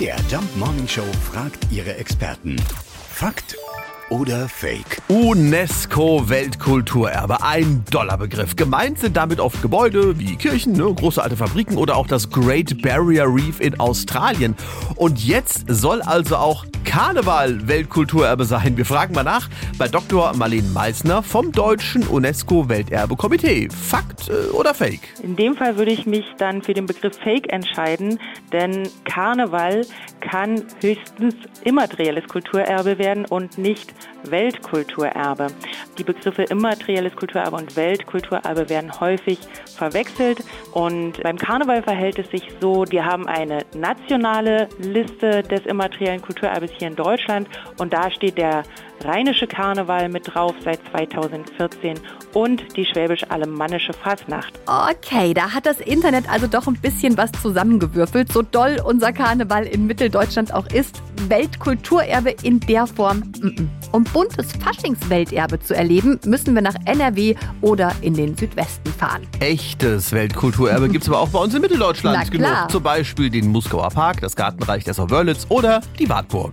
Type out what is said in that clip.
MDR Jump Morning Show fragt ihre Experten. Fakt oder Fake? UNESCO-Weltkulturerbe, ein Dollarbegriff. Gemeint sind damit oft Gebäude wie Kirchen, ne, große alte Fabriken oder auch das Great Barrier Reef in Australien. Und jetzt soll also auch Karneval Weltkulturerbe sein. Wir fragen mal nach bei Dr. Marlene Meissner vom Deutschen UNESCO-Welterbe-Komitee. Fakt äh, oder Fake? In dem Fall würde ich mich dann für den Begriff Fake entscheiden, denn Karneval kann höchstens immaterielles Kulturerbe werden und nicht Weltkulturerbe. Die Begriffe immaterielles Kulturerbe und Weltkulturerbe werden häufig verwechselt und beim Karneval verhält es sich so, wir haben eine nationale Liste des immateriellen Kulturerbes hier in Deutschland und da steht der rheinische Karneval mit drauf seit 2014 und die schwäbisch-alemannische Fasnacht. Okay, da hat das Internet also doch ein bisschen was zusammengewürfelt. So doll unser Karneval in Mitteldeutschland auch ist, Weltkulturerbe in der Form. Um buntes Faschingswelterbe zu erleben, müssen wir nach NRW oder in den Südwesten fahren. Echtes Weltkulturerbe gibt es aber auch bei uns in Mitteldeutschland Na klar. genug. Zum Beispiel den Muskauer Park, das Gartenreich der Wörlitz oder die Wartburg.